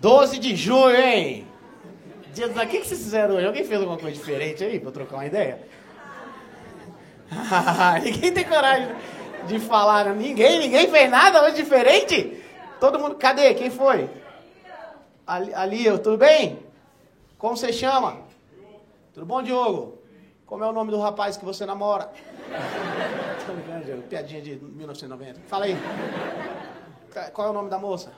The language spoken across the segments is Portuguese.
12 de junho, hein? Dia dos... O que, vocês fizeram hoje? Alguém fez alguma coisa diferente aí pra trocar uma ideia? ninguém tem coragem de falar. né? Ninguém, ninguém fez nada hoje diferente? Todo mundo. Cadê? Quem foi? Ali, ali eu, tudo bem? Como você chama? Tudo bom, Diogo? Como é o nome do rapaz que você namora? Tô Diogo. Piadinha de 1990. Fala aí. Qual é o nome da moça?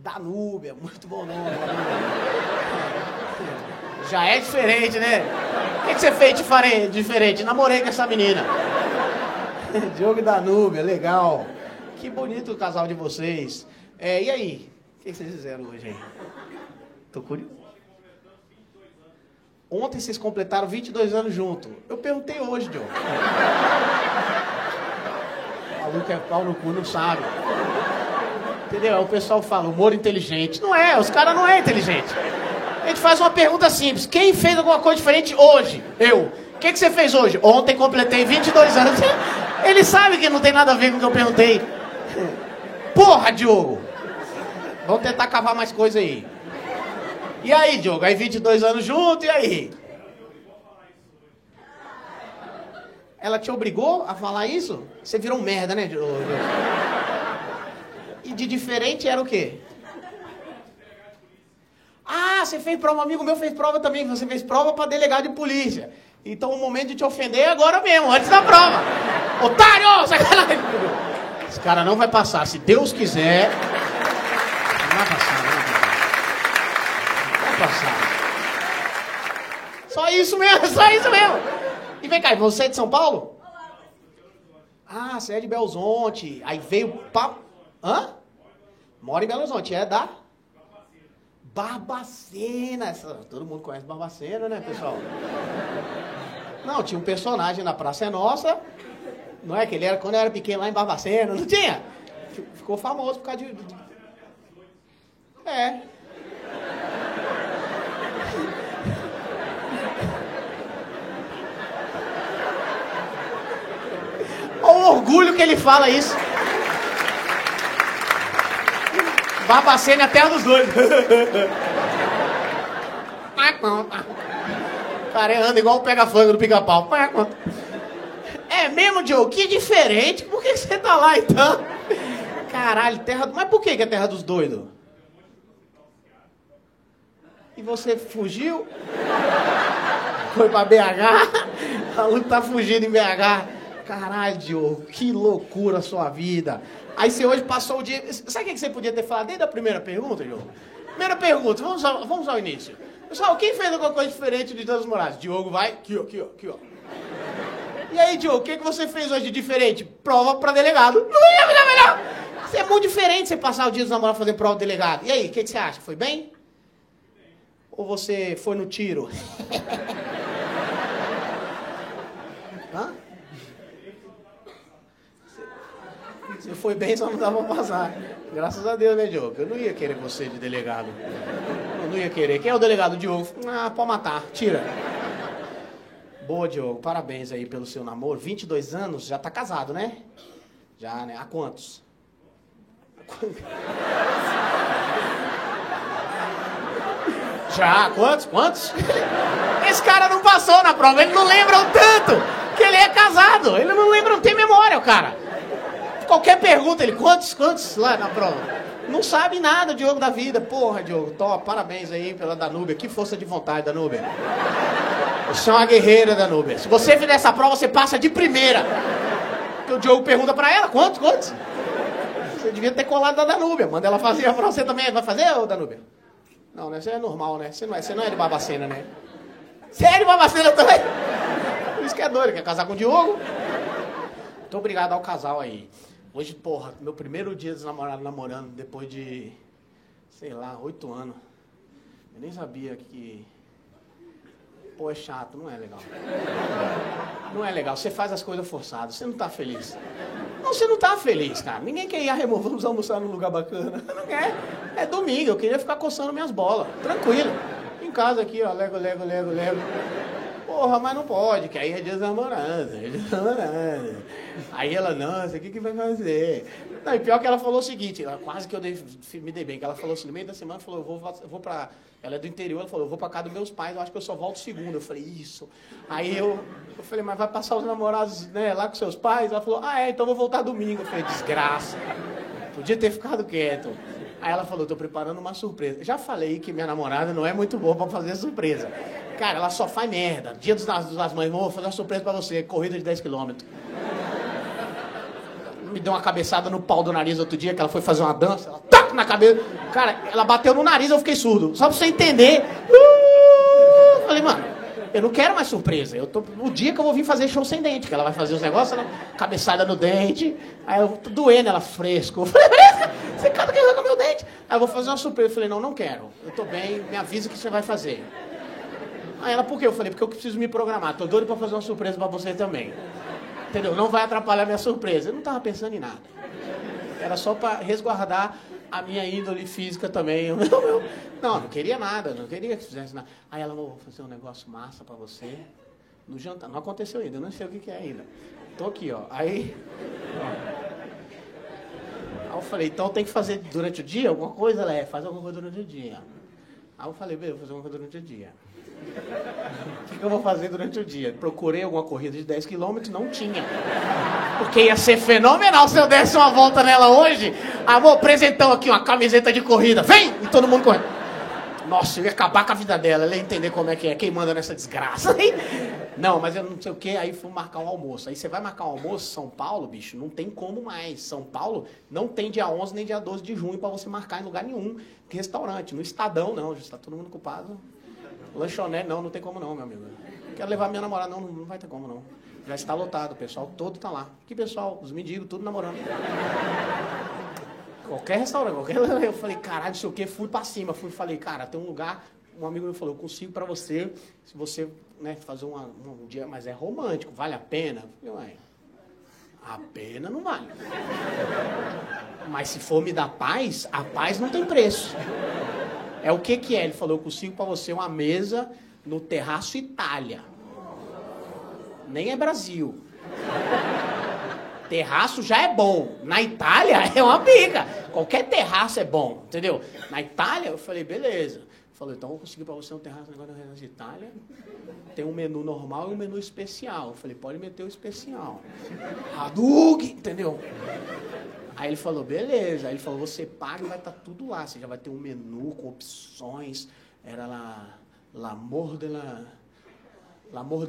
Danúbia, muito bom nome. Já é diferente, né? O que, você fez diferente? Namorei com essa menina. Diogo e Danúbia, legal. Que bonito o casal de vocês. É, e aí? O que, que vocês fizeram hoje aí? Tô curioso. Ontem vocês completaram 22 anos junto. Eu perguntei hoje, Diogo. O maluco é pau no cu, não sabe. Entendeu? O pessoal fala, humor inteligente. Não é, os caras não é inteligente. A gente faz uma pergunta simples. Quem fez alguma coisa diferente hoje? Eu. O que, que você fez hoje? Ontem completei 22 anos. Ele sabe que não tem nada a ver com o que eu perguntei. Porra, Diogo. Vamos tentar cavar mais coisa aí. E aí, Diogo? Aí 22 anos junto, e aí? Ela te obrigou a falar isso? Você virou um merda, né, Diogo? De diferente era o quê? Ah, você fez prova, um amigo meu fez prova também, você fez prova para delegado de polícia. Então o momento de te ofender é agora mesmo, antes da prova. Otário! Sacanagem! Esse cara não vai passar, se Deus quiser. Não vai passar, não vai passar. Não vai passar. Só isso mesmo, só isso mesmo. E vem cá, você é de São Paulo? Ah, você é de Belzonte. Aí veio pra. Hã? Mora em Belo Horizonte, é da? Barbacena. Essa- Todo mundo conhece Barbacena, né, pessoal? Não, tinha um personagem na Praça é Nossa. Não é que ele era quando eu era pequeno lá em Barbacena, não tinha? Ficou famoso por causa de. É. Olha o orgulho que ele fala isso. Barbacena é a terra dos dois. Cara, anda igual o pega-flango do pica-pau. É mesmo, Joe? Que diferente. Por que você tá lá, então? Caralho, terra... Mas por que é terra dos doidos? E você fugiu? Foi pra BH? A Lu tá fugindo em BH. Caralho, Diogo, que loucura a sua vida. Aí você hoje passou o dia. Sabe o que você podia ter falado desde a primeira pergunta, Diogo? Primeira pergunta, vamos ao, vamos ao início. Pessoal, quem fez alguma coisa diferente de Danos Moraes? Diogo vai. Aqui, ó, aqui, ó, aqui, ó. E aí, Diogo, o que, que você fez hoje de diferente? Prova pra delegado. Não ia ficar melhor! Você é muito diferente você passar o dia dos namorados fazendo prova de delegado. E aí, o que, que você acha? Foi bem? Ou você foi no tiro? Hã? Você foi bem, só não dava pra passar. Graças a Deus, né, Diogo? Eu não ia querer você de delegado. Eu não ia querer. Quem é o delegado? Diogo. Ah, pode matar. Tira. Boa, Diogo. Parabéns aí pelo seu namoro. 22 anos, já tá casado, né? Já, né? Há quantos? Já, quantos? Quantos? Esse cara não passou na prova, ele não lembra o tanto que ele é casado. Ele não lembra, não tem memória, o cara. Qualquer pergunta, ele, quantos, quantos lá na prova? Não sabe nada, Diogo, da vida. Porra, Diogo, top, parabéns aí pela Danúbia. Que força de vontade, Danúbia. Você é uma guerreira, Danúbia. Se você fizer essa prova, você passa de primeira. Porque o Diogo pergunta pra ela, quantos, quantos? Você devia ter colado da Danúbia. Manda ela fazer a prova. Você também vai fazer, ô Danúbia? Não, né? Você é normal, né? Você não é, você não é de Babacena, né? Você é de Babacena também? Por isso que é doido, quer casar com o Diogo? Muito obrigado ao casal aí. Hoje, porra, meu primeiro dia dos namorados namorando, depois de, sei lá, oito anos. Eu nem sabia que. Pô, é chato, não é legal. Não é legal. Você faz as coisas forçadas, você não tá feliz. Não, você não tá feliz, cara. Ninguém quer ir a remor, vamos almoçar num lugar bacana. Não quer. É domingo, eu queria ficar coçando minhas bolas. Tranquilo. Em casa aqui, ó, lego, lego, lego, lego. Porra, mas não pode, que aí é dia das namoradas, é dia. Aí ela, nossa, o que, que vai fazer? Não, e pior que ela falou o seguinte, ela, quase que eu dei, me dei bem, que ela falou assim, no meio da semana, falou, eu vou, vou pra, ela é do interior, ela falou, eu vou pra casa dos meus pais, eu acho que eu só volto segunda. Eu falei, isso. Aí eu, eu falei, mas vai passar os namorados né, lá com seus pais? Ela falou, ah é, então eu vou voltar domingo. Eu falei, desgraça. Podia ter ficado quieto. Aí ela falou, tô preparando uma surpresa. Já falei que minha namorada não é muito boa para fazer surpresa. Cara, ela só faz merda. Dia dos, das mães, vou fazer uma surpresa para você, corrida de 10 quilômetros. Me deu uma cabeçada no pau do nariz outro dia, que ela foi fazer uma dança, ela tac na cabeça. Cara, ela bateu no nariz, eu fiquei surdo. Só pra você entender. Uh, falei, mano, eu não quero mais surpresa. Eu tô, o dia que eu vou vir fazer show sem dente, que ela vai fazer os negócios, cabeçada no dente. Aí eu tô doendo ela fresco. Eu falei, fresca, você cada que arranca meu dente. Aí eu vou fazer uma surpresa. Eu falei, não, não quero. Eu tô bem, me avisa o que você vai fazer. Aí ela, por quê? Eu falei, porque eu preciso me programar. Tô doido pra fazer uma surpresa pra você também. Entendeu? Não vai atrapalhar minha surpresa. Eu não tava pensando em nada. Era só para resguardar a minha índole física também. Não, não queria nada, não queria que fizesse nada. Aí ela, vou fazer um negócio massa para você. No jantar. Não aconteceu ainda, não sei o que, que é ainda. Tô aqui, ó. Aí. Aí eu falei, então tem que fazer durante o dia alguma coisa? Ela é, faz alguma coisa durante o dia. Aí eu falei, beleza, vou fazer alguma coisa durante o dia. O que, que eu vou fazer durante o dia? Procurei alguma corrida de 10 quilômetros, não tinha. Porque ia ser fenomenal se eu desse uma volta nela hoje. Amor, apresentão aqui, uma camiseta de corrida. Vem! E todo mundo correndo. Nossa, eu ia acabar com a vida dela, ela ia entender como é que é, quem manda nessa desgraça. Não, mas eu não sei o que, aí fui marcar um almoço. Aí você vai marcar um almoço, São Paulo, bicho, não tem como mais. São Paulo não tem dia 11 nem dia 12 de junho para você marcar em lugar nenhum. Restaurante, no Estadão não, já está todo mundo ocupado. Lanchonete, não, não tem como não, meu amigo. Quero levar minha namorada, não, não vai ter como não. Já está lotado, o pessoal todo está lá. Que pessoal? Os mendigos, tudo namorando. Qualquer restaurante, qualquer. Eu falei, caralho, não sei o que, fui pra cima. Fui falei, cara, tem um lugar. Um amigo meu falou, eu consigo para você, se você né, fazer uma, um dia, mas é romântico, vale a pena? Eu falei, ué, a pena não vale. Mas se for me dar paz, a paz não tem preço. É o que que é? Ele falou, eu consigo para você uma mesa no Terraço Itália. Nem é Brasil. Terraço já é bom. Na Itália é uma pica. Qualquer terraço é bom, entendeu? Na Itália, eu falei, beleza. Falou, então vou conseguir para você um terraço agora na de Itália. Tem um menu normal e um menu especial. Eu falei, pode meter o especial. Hadouken, entendeu? Aí ele falou, beleza. Aí ele falou, você paga e vai estar tá tudo lá. Você já vai ter um menu com opções. Era lá, l'amor de la... L'amor.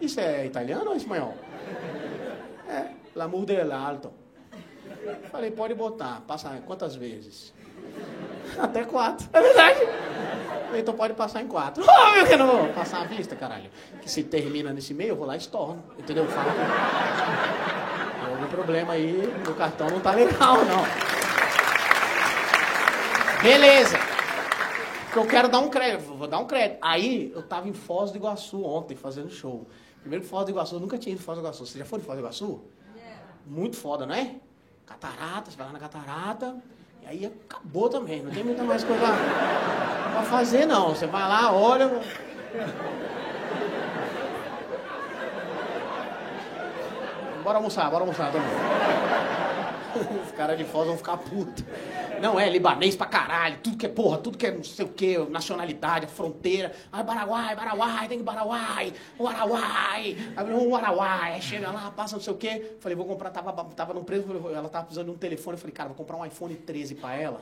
Isso é italiano ou espanhol? É, L'amour dell'alto. Falei, pode botar. Passa quantas vezes? Até quatro. É verdade. Então pode passar em quatro. Óbvio que não vou passar a vista, caralho. Que se termina nesse meio, eu vou lá e estorno. Entendeu? Fala. Algum problema aí, o cartão não tá legal, não. Beleza eu quero dar um crédito, vou dar um crédito. Aí eu tava em Foz do Iguaçu ontem fazendo show. Primeiro Foz do Iguaçu, eu nunca tinha ido em Foz do Iguaçu. Você já foi em Foz do Iguaçu? Yeah. Muito foda, não é? Catarata, você vai lá na catarata. E aí acabou também, não tem muita mais coisa pra fazer não. Você vai lá, olha. Bora almoçar, bora almoçar também. Os caras de Foz vão ficar putos. Não, é libanês pra caralho, tudo que é porra, tudo que é não sei o que, nacionalidade, fronteira. Ah, Baraguai, Baraguai, tem que Baraguai, Uaraguai, um Uaraguai. Aí chega lá, passa não sei o que. Falei, vou comprar, tava, tava no preço, ela tava precisando de um telefone. Eu falei, cara, vou comprar um iPhone 13 pra ela,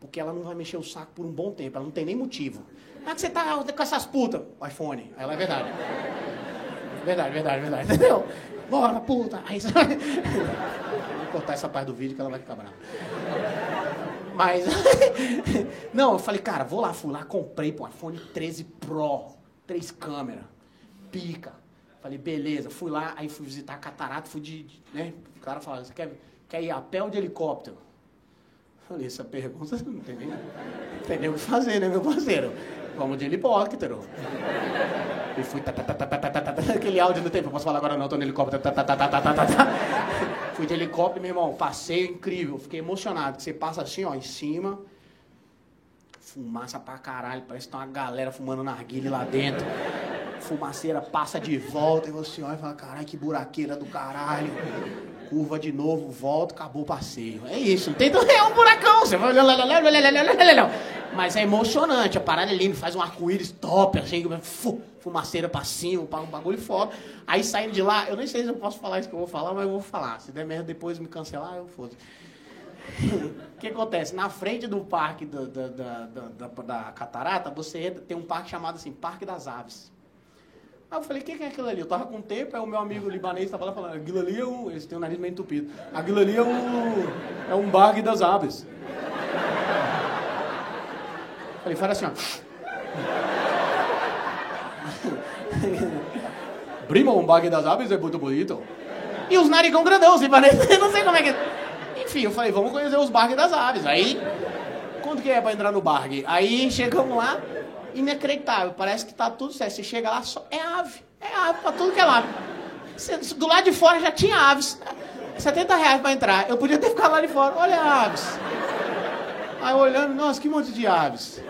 porque ela não vai mexer o saco por um bom tempo, ela não tem nem motivo. Ah, que você tá com essas putas? IPhone. Ela é verdade. Verdade, verdade, verdade. Entendeu? Bora, puta. Aí você... Cortar essa parte do vídeo que ela vai ficar brava. Mas. não, eu falei, cara, vou lá, fui lá, comprei um iPhone 13 Pro, três câmeras, pica. Falei, beleza, fui lá, aí fui visitar a catarata, fui de. de né? O cara falou, você quer, quer ir a pé ou de helicóptero? Falei, essa pergunta não não tem nem o que fazer, né, meu parceiro? Vamos de helicóptero. E fui. Aquele áudio do tempo, posso falar agora não, tô no helicóptero. Fui de helicóptero, meu irmão, passeio incrível, fiquei emocionado. Você passa assim, ó, em cima, Fumaça pra caralho, parece que tá uma galera fumando narguilha lá dentro. Fumaceira passa de volta e você olha e fala, caralho, que buraqueira do caralho. Curva de novo, volta, acabou o passeio. É isso, não tem é um buracão. Você vai Mas é emocionante, a parada é linda, faz um arco-íris top, assim, fumaceira pra cima, um bagulho foda. Aí saindo de lá, eu nem sei se eu posso falar isso que eu vou falar, mas eu vou falar. Se der merda depois me cancelar, eu foda. O que acontece? Na frente do parque da, da, da, da, catarata, você entra, tem um parque chamado assim, Parque das Aves. Aí eu falei, o que, é aquilo ali? Eu tava com tempo, aí o meu amigo libanês estava lá falando, aquilo ali é um. Eles têm o nariz meio entupido. Aquilo ali é um. É um barque das aves. Eu falei, fala assim, ó. Prima, um barque das aves é muito bonito. E os narigão grandão, os libaneses, não sei como é que. Enfim, eu falei, vamos conhecer os barques das aves. Aí, quanto que é pra entrar no barque? Aí chegamos lá, inacreditável. Parece que tá tudo certo. Você chega lá, só é ave. É ave pra tudo que é. Você, do lado de fora já tinha aves. 70 reais pra entrar. Eu podia ter ficado lá de fora. Olha aves. Aí olhando, nossa, que monte de aves.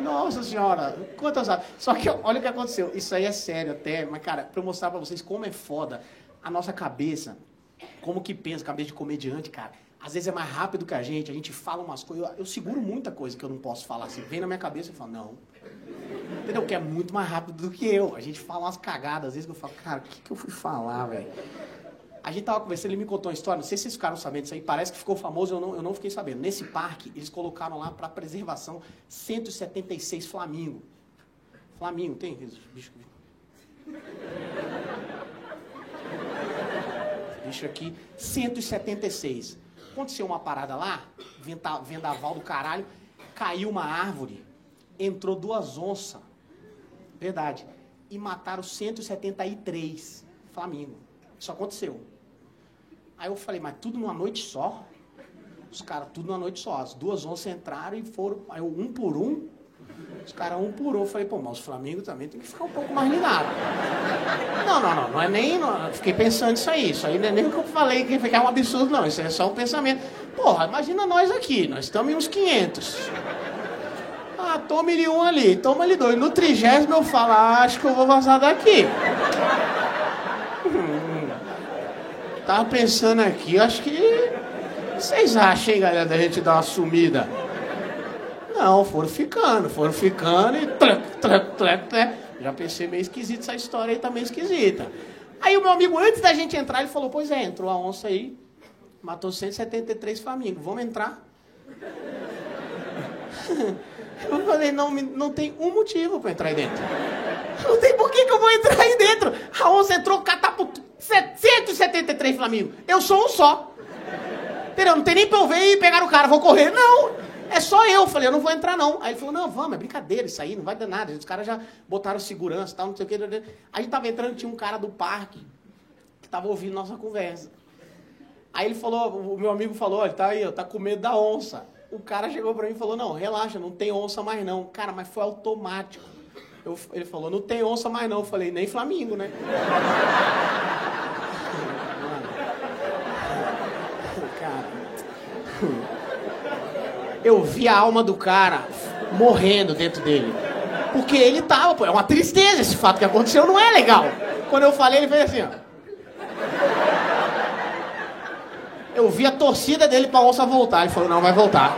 Nossa senhora, quantas aves. Só que olha o que aconteceu. Isso aí é sério até, mas cara, pra eu mostrar pra vocês como é foda a nossa cabeça, como que pensa, cabeça de comediante, cara às vezes é mais rápido que a gente, a gente fala umas coisas, eu, eu seguro muita coisa que eu não posso falar assim, vem na minha cabeça e falo, não. Entendeu? Que é muito mais rápido do que eu. A gente fala umas cagadas, às vezes que eu falo, cara, o que, que eu fui falar, velho? A gente tava conversando, ele me contou uma história, não sei se vocês ficaram sabendo disso aí, parece que ficou famoso, eu não, eu não fiquei sabendo. Nesse parque, eles colocaram lá para preservação 176 flamingos. Flamingo, tem bicho Bicho aqui, 176. Aconteceu uma parada lá, vendaval do caralho, caiu uma árvore, entrou duas onças, verdade, e mataram 173 Flamengo. Isso aconteceu. Aí eu falei, mas tudo numa noite só? Os caras, tudo numa noite só. As duas onças entraram e foram, aí eu, um por um, os caras um por um. Eu falei, pô, mas o Flamengo também tem que ficar um pouco mais ligado. Não, não, não, não é nem. Não, fiquei pensando isso aí. Isso aí não é nem o que eu falei que é um absurdo, não. Isso é só um pensamento. Porra, imagina nós aqui, nós estamos em uns 500. Ah, tome-lhe um ali, toma-lhe dois. No trigésimo eu falo, ah, acho que eu vou vazar daqui. Hum, tava pensando aqui, acho que. Vocês acham, hein, galera, da gente dar uma sumida? Não, foram ficando, foram ficando e trac. Já pensei meio esquisito essa história aí, tá meio esquisita. Aí o meu amigo, antes da gente entrar, ele falou, pois é, entrou a onça aí, matou 173 famílias, vamos entrar? Eu falei, não, não tem um motivo para entrar aí dentro. Não tem por que, que eu vou entrar aí dentro. A onça entrou, catapultou 173 flamingos. Eu sou um só. Entendeu? Não tem nem pra eu ver e pegar o cara, vou correr. Não. É só eu. Falei, eu não vou entrar não. Aí ele falou, não, vamos, é brincadeira isso aí, não vai dar nada. Os caras já botaram segurança e tal, não sei o que. A gente tava entrando, tinha um cara do parque que tava ouvindo nossa conversa. Aí ele falou, o meu amigo falou, ele tá aí, tá com medo da onça. O cara chegou pra mim e falou, não, relaxa, não tem onça mais não. Cara, mas foi automático. Eu, ele falou, não tem onça mais não. Eu falei, nem Flamingo, né? Cara eu vi a alma do cara morrendo dentro dele. Porque ele tava, pô, é uma tristeza esse fato que aconteceu, não é legal. Quando eu falei, ele fez assim, ó. Eu vi a torcida dele pra onça voltar. Ele falou, não, vai voltar.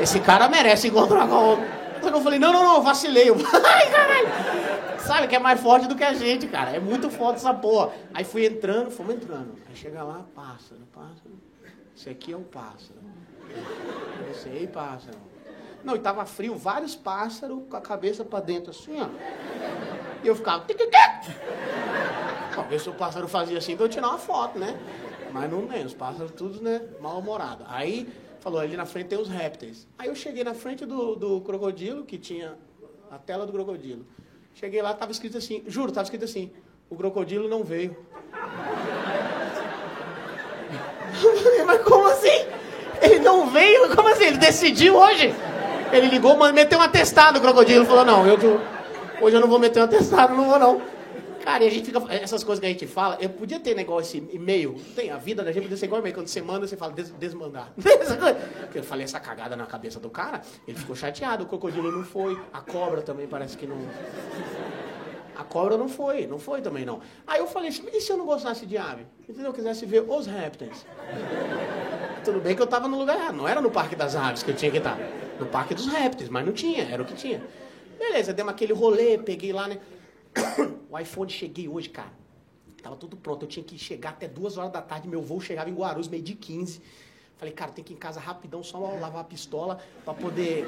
Esse cara merece encontrar com a outra. Eu falei, não, não, não, vacilei. Ai, caralho. Sabe que é mais forte do que a gente, cara. É muito forte essa porra. Aí fui entrando, fomos entrando. Aí chega lá, pássaro, pássaro. Esse aqui é um pássaro. Eu sei, pássaro. Não, e tava frio, vários pássaros com a cabeça para dentro, assim, ó. E eu ficava. Talvez se o pássaro fazia assim, pra eu tirar uma foto, né? Mas não tem, os pássaros todos, né, mal-humorados. Aí falou, ali na frente tem os répteis. Aí eu cheguei na frente do, do crocodilo, que tinha a tela do crocodilo. Cheguei lá, tava escrito assim, juro, tava escrito assim, o crocodilo não veio. Mas como assim? Ele não veio? Como assim? Ele decidiu hoje? Ele ligou, meteu um atestado, o crocodilo falou, não, eu, hoje eu não vou meter um atestado, não vou não. Cara, e a gente fica. Essas coisas que a gente fala, eu podia ter negócio e-mail. Tem, a vida da gente podia ser igual e-mail. Quando você manda, você fala des, desmandar. Eu falei essa cagada na cabeça do cara, ele ficou chateado, o crocodilo não foi, a cobra também parece que não. A cobra não foi, não foi também não. Aí eu falei e se eu não gostasse de ave? Entendeu? Eu quisesse ver os répteis. Tudo bem que eu estava no lugar errado, não era no Parque das Aves que eu tinha que estar. No Parque dos Répteis, mas não tinha, era o que tinha. Beleza, demos aquele rolê, peguei lá, né? O iPhone cheguei hoje, cara. Tava tudo pronto. Eu tinha que chegar até duas horas da tarde. Meu voo chegava em Guarulhos, meio de 15. Falei, cara, tem que ir em casa rapidão, só lavar a pistola para poder.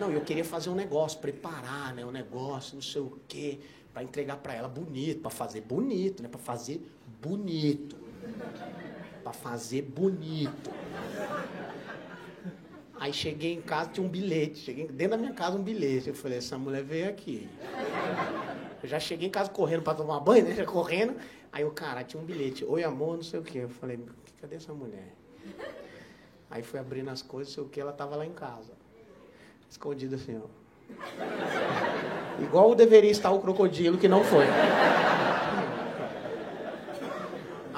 Não, eu queria fazer um negócio, preparar, né? Um negócio, não sei o quê, para entregar para ela bonito, para fazer bonito, né? Para fazer bonito. Para fazer bonito. Aí cheguei em casa, tinha um bilhete. Cheguei dentro da minha casa um bilhete. Eu falei, essa mulher veio aqui. Eu já cheguei em casa correndo para tomar banho, né? Já correndo. Aí o cara tinha um bilhete. Oi, amor, não sei o quê. Eu falei, cadê essa mulher? Aí fui abrindo as coisas, não sei o que, ela tava lá em casa. Escondida assim, ó. Igual deveria estar o crocodilo, que não foi.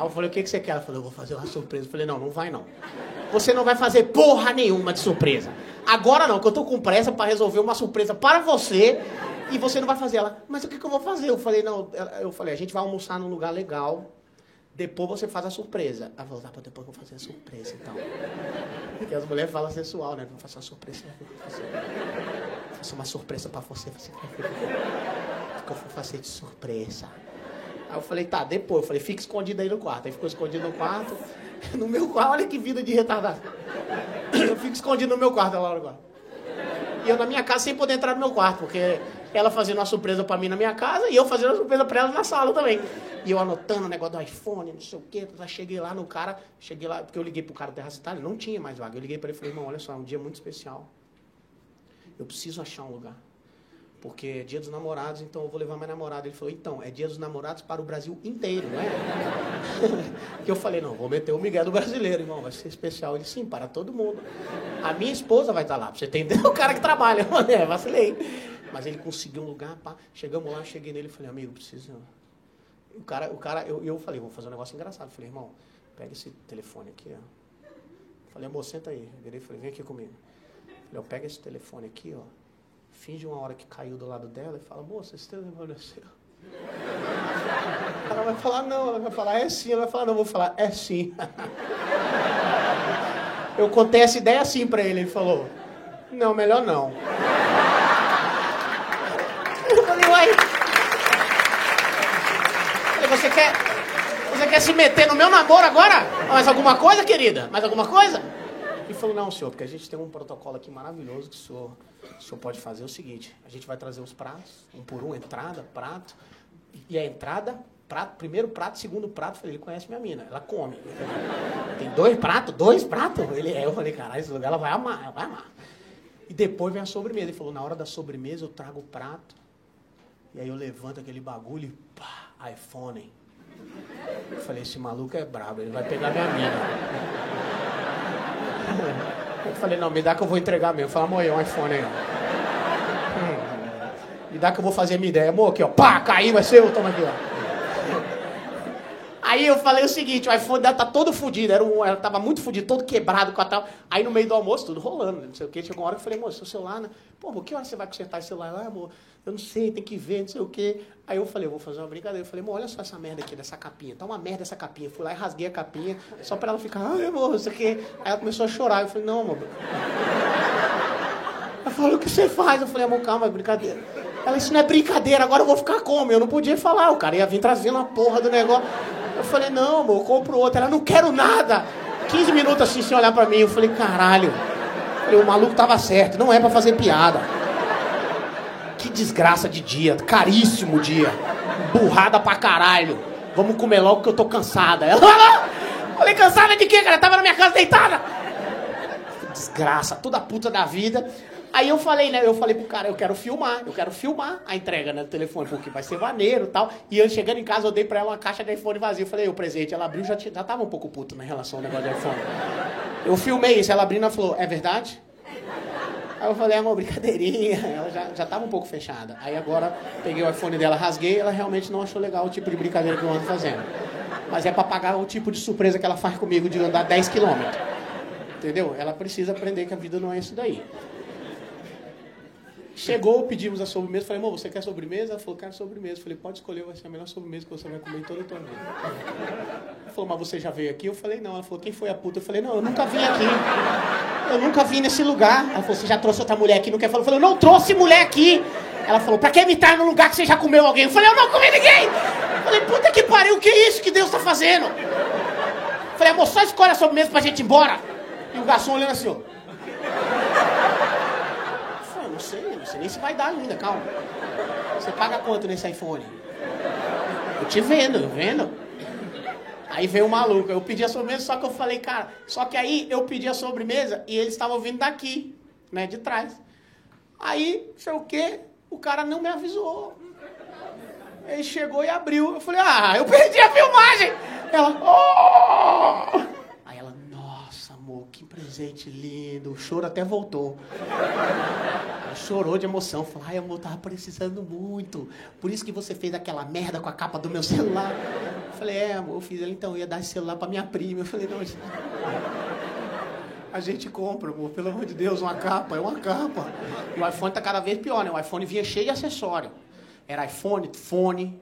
Aí eu falei, o que, que você quer? Ela falou, eu vou fazer uma surpresa. Eu falei, não, não vai não. Você não vai fazer porra nenhuma de surpresa. Agora não, que eu tô com pressa para resolver uma surpresa para você e você não vai fazer ela. Mas o que, que eu vou fazer? Eu falei, não, eu falei, a gente vai almoçar num lugar legal. Depois você faz a surpresa. Ela falou, tá, depois eu vou fazer a surpresa então. Porque as mulheres falam sensual, né? Vou fazer uma surpresa. Fazer uma surpresa pra você. Você vai ver. O que eu vou fazer de surpresa? Aí eu falei, tá, depois. Eu falei, fica escondido aí no quarto. Aí ficou escondido no quarto. No meu quarto, olha que vida de retardado. Eu fico escondido no meu quarto, no quarto. E eu na minha casa sem poder entrar no meu quarto, porque ela fazendo uma surpresa para mim na minha casa e eu fazendo uma surpresa para ela na sala também. E eu anotando o negócio do iPhone, não sei o quê. Cheguei lá no cara, cheguei lá, porque eu liguei pro cara do Terraça Itália, não tinha mais vaga. Eu liguei para ele e falei, irmão, olha só, é um dia muito especial. Eu preciso achar um lugar. Porque é dia dos namorados, então eu vou levar minha namorada. Ele falou, então, é dia dos namorados para o Brasil inteiro, não é? que eu falei, não, vou meter o Miguel do brasileiro, irmão, vai ser especial. Ele, sim, para todo mundo. A minha esposa vai estar lá, pra você entender, o cara que trabalha. é, vacilei. Mas ele conseguiu um lugar, pá. Chegamos lá, cheguei nele falei, amigo, preciso. O cara, o cara eu, eu falei, vou fazer um negócio engraçado. Falei, irmão, pega esse telefone aqui, ó. falei, amor, senta aí. Virei e falei, vem aqui comigo. Eu falei, pega esse telefone aqui, ó. Finge uma hora que caiu do lado dela e fala, moça, esse telefone é seu. Ela vai falar, não, ela vai falar, é sim. Ela vai falar, não, vou falar, é sim. Eu contei essa ideia assim pra ele, ele falou, não, melhor não. Eu falei, uai. Você quer, você quer se meter no meu namoro agora? Mais alguma coisa, querida? Mais alguma coisa? Ele falou, não, senhor, porque a gente tem um protocolo aqui maravilhoso que o senhor, o senhor pode fazer o seguinte, a gente vai trazer os pratos, um por um, entrada, prato, e a entrada, prato, primeiro prato, segundo prato, falei, ele conhece minha mina, ela come. Tem dois pratos, dois pratos? Ele, é, eu falei, caralho, esse lugar ela vai amar, ela vai amar. E depois vem a sobremesa. Ele falou, na hora da sobremesa eu trago o prato, e aí eu levanto aquele bagulho e pá, iPhone. Eu falei, esse maluco é brabo, ele vai pegar minha mina. Eu falei, não, me dá que eu vou entregar mesmo. Falei, amor, é um iPhone aí. Hum. Me dá que eu vou fazer minha ideia. Amor, aqui, ó. Pá, caiu, vai ser eu, toma aqui, ó. Aí eu falei o seguinte, o iPhone dela tá todo fudido, era um, ela tava muito fudido, todo quebrado com a tal. Aí no meio do almoço, tudo rolando, não sei o que, chegou uma hora que eu falei, moço, seu celular, né? Pô, que hora você vai consertar esse celular? Ah, amor, eu não sei, tem que ver, não sei o que. Aí eu falei, eu vou fazer uma brincadeira. Eu falei, olha só essa merda aqui dessa capinha, tá uma merda essa capinha. Fui lá e rasguei a capinha, só pra ela ficar, ai, amor, isso aqui. Aí ela começou a chorar, eu falei, não, amor. Ela falou, o que você faz? Eu falei, amor, calma, é brincadeira. Ela, isso não é brincadeira, agora eu vou ficar como? Eu não podia falar, o cara ia vir trazendo a porra do negócio. Eu falei, não, amor, eu compro outro. Ela, não quero nada. 15 minutos assim, sem olhar pra mim. Eu falei, caralho. Eu falei, o maluco tava certo, não é pra fazer piada. Que desgraça de dia, caríssimo dia. Burrada pra caralho. Vamos comer logo que eu tô cansada. Ela, falei, cansada de quê, cara? Tava na minha casa deitada. Desgraça, toda puta da vida. Aí eu falei, né? Eu falei pro cara, eu quero filmar, eu quero filmar a entrega né, do telefone, porque vai ser maneiro e tal. E eu chegando em casa, eu dei pra ela uma caixa de iPhone vazio. Falei, o presente, ela abriu, já, já tava um pouco puto na relação ao negócio de iPhone. Eu filmei isso, ela abrindo, ela falou, é verdade? Aí eu falei, uma brincadeirinha. Ela já, já tava um pouco fechada. Aí agora peguei o iPhone dela, rasguei, ela realmente não achou legal o tipo de brincadeira que eu ando fazendo. Mas é pra pagar o tipo de surpresa que ela faz comigo de andar 10 quilômetros. Entendeu? Ela precisa aprender que a vida não é isso daí. Chegou, pedimos a sobremesa. Falei, amor, você quer sobremesa? Ela falou, quero sobremesa. Falei, pode escolher, vai ser a melhor sobremesa que você vai comer em toda a tua vida. Ela falou, mas você já veio aqui? Eu falei, não. Ela falou, quem foi a puta? Eu falei, não, eu nunca vim aqui. Eu nunca vim nesse lugar. Ela falou, você já trouxe outra mulher aqui? Não quer falar? Eu falei, eu não trouxe mulher aqui. Ela falou, pra que me estar no lugar que você já comeu alguém? Eu falei, eu não comi ninguém. Eu falei, puta que pariu, o que é isso que Deus tá fazendo? Eu falei, amor, só escolhe a sobremesa pra gente ir embora. E o garçom olhando assim, ó. Sei, sei nem se vai dar ainda, calma. Você paga quanto nesse iPhone? Eu te vendo, eu vendo. Aí veio o maluco, eu pedi a sobremesa, só que eu falei, cara, só que aí eu pedi a sobremesa e eles estavam vindo daqui, né, de trás. Aí, sei o quê, o cara não me avisou. Ele chegou e abriu. Eu falei, ah, eu perdi a filmagem. Ela, oh! Presente lindo. O choro até voltou. Ela chorou de emoção. Falou, ai, amor, tava precisando muito. Por isso que você fez aquela merda com a capa do meu celular. Eu falei, é, amor, eu fiz. Ela, então, eu ia dar esse celular pra minha prima. Eu falei, não, a gente compra, amor, pelo amor de Deus, uma capa, é uma capa. O iPhone tá cada vez pior, né? O iPhone vinha cheio de acessório. Era iPhone, fone,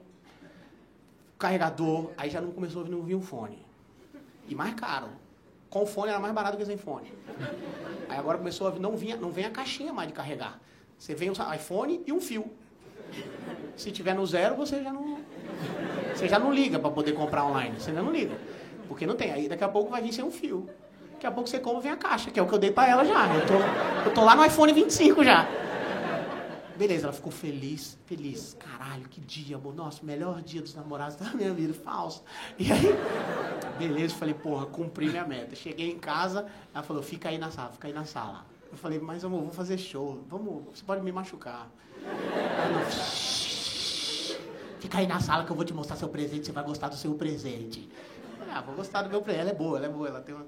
carregador, aí já não começou a vir um fone. E mais caro. Com fone era mais barato que sem fone. Aí agora começou a não, não vem a caixinha mais de carregar. Você vem um iPhone e um fio. Se tiver no zero, você já não. Você já não liga para poder comprar online. Você ainda não liga. Porque não tem. Aí daqui a pouco vai vir sem um fio. Daqui a pouco você compra vem a caixa, que é o que eu dei pra ela já. Eu tô, eu tô lá no iPhone 25 já. Beleza, ela ficou feliz, feliz. Caralho, que dia, amor. Nossa, melhor dia dos namorados da minha vida, falso. E aí, beleza, falei, porra, cumpri minha meta. Cheguei em casa, ela falou, fica aí na sala, fica aí na sala. Eu falei, mas amor, vou fazer show. Vamos, você pode me machucar. Ela, fica aí na sala que eu vou te mostrar seu presente, você vai gostar do seu presente. Ah, vou gostar do meu presente. Ela é boa, ela é boa, ela tem uma.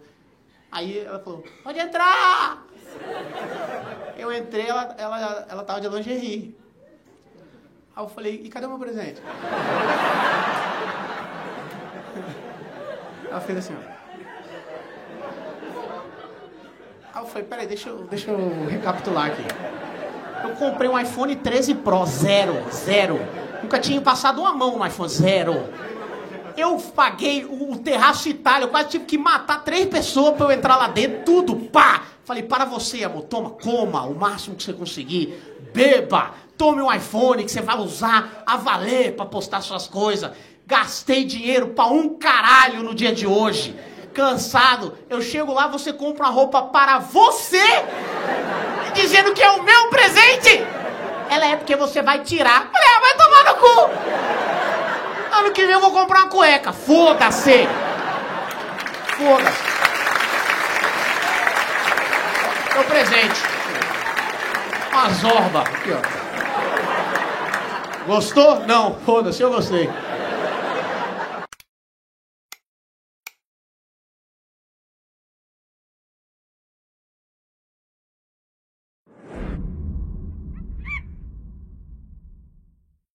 Aí ela falou, pode entrar! Eu entrei, ela, ela, ela tava de lingerie. Aí eu falei, e cadê meu presente? Ela fez assim, ó. Aí eu falei, peraí, deixa eu, deixa eu recapitular aqui. Eu comprei um iPhone 13 Pro, zero, zero. Nunca tinha passado uma mão no iPhone, zero. Eu paguei o, o terraço Itália, eu quase tive que matar três pessoas para eu entrar lá dentro, tudo, pá! Falei, para você, amor, toma, coma o máximo que você conseguir, beba, tome um iPhone que você vai usar a valer para postar suas coisas. Gastei dinheiro para um caralho no dia de hoje. Cansado, eu chego lá, você compra uma roupa para você, dizendo que é o meu presente. Ela é porque você vai tirar. Falei, ah, vai tomar no cu. Ano que vem eu vou comprar uma cueca. Foda-se! Foda-se. Meu presente. Uma zorba. Aqui, ó. Gostou? Não, foda-se, eu gostei.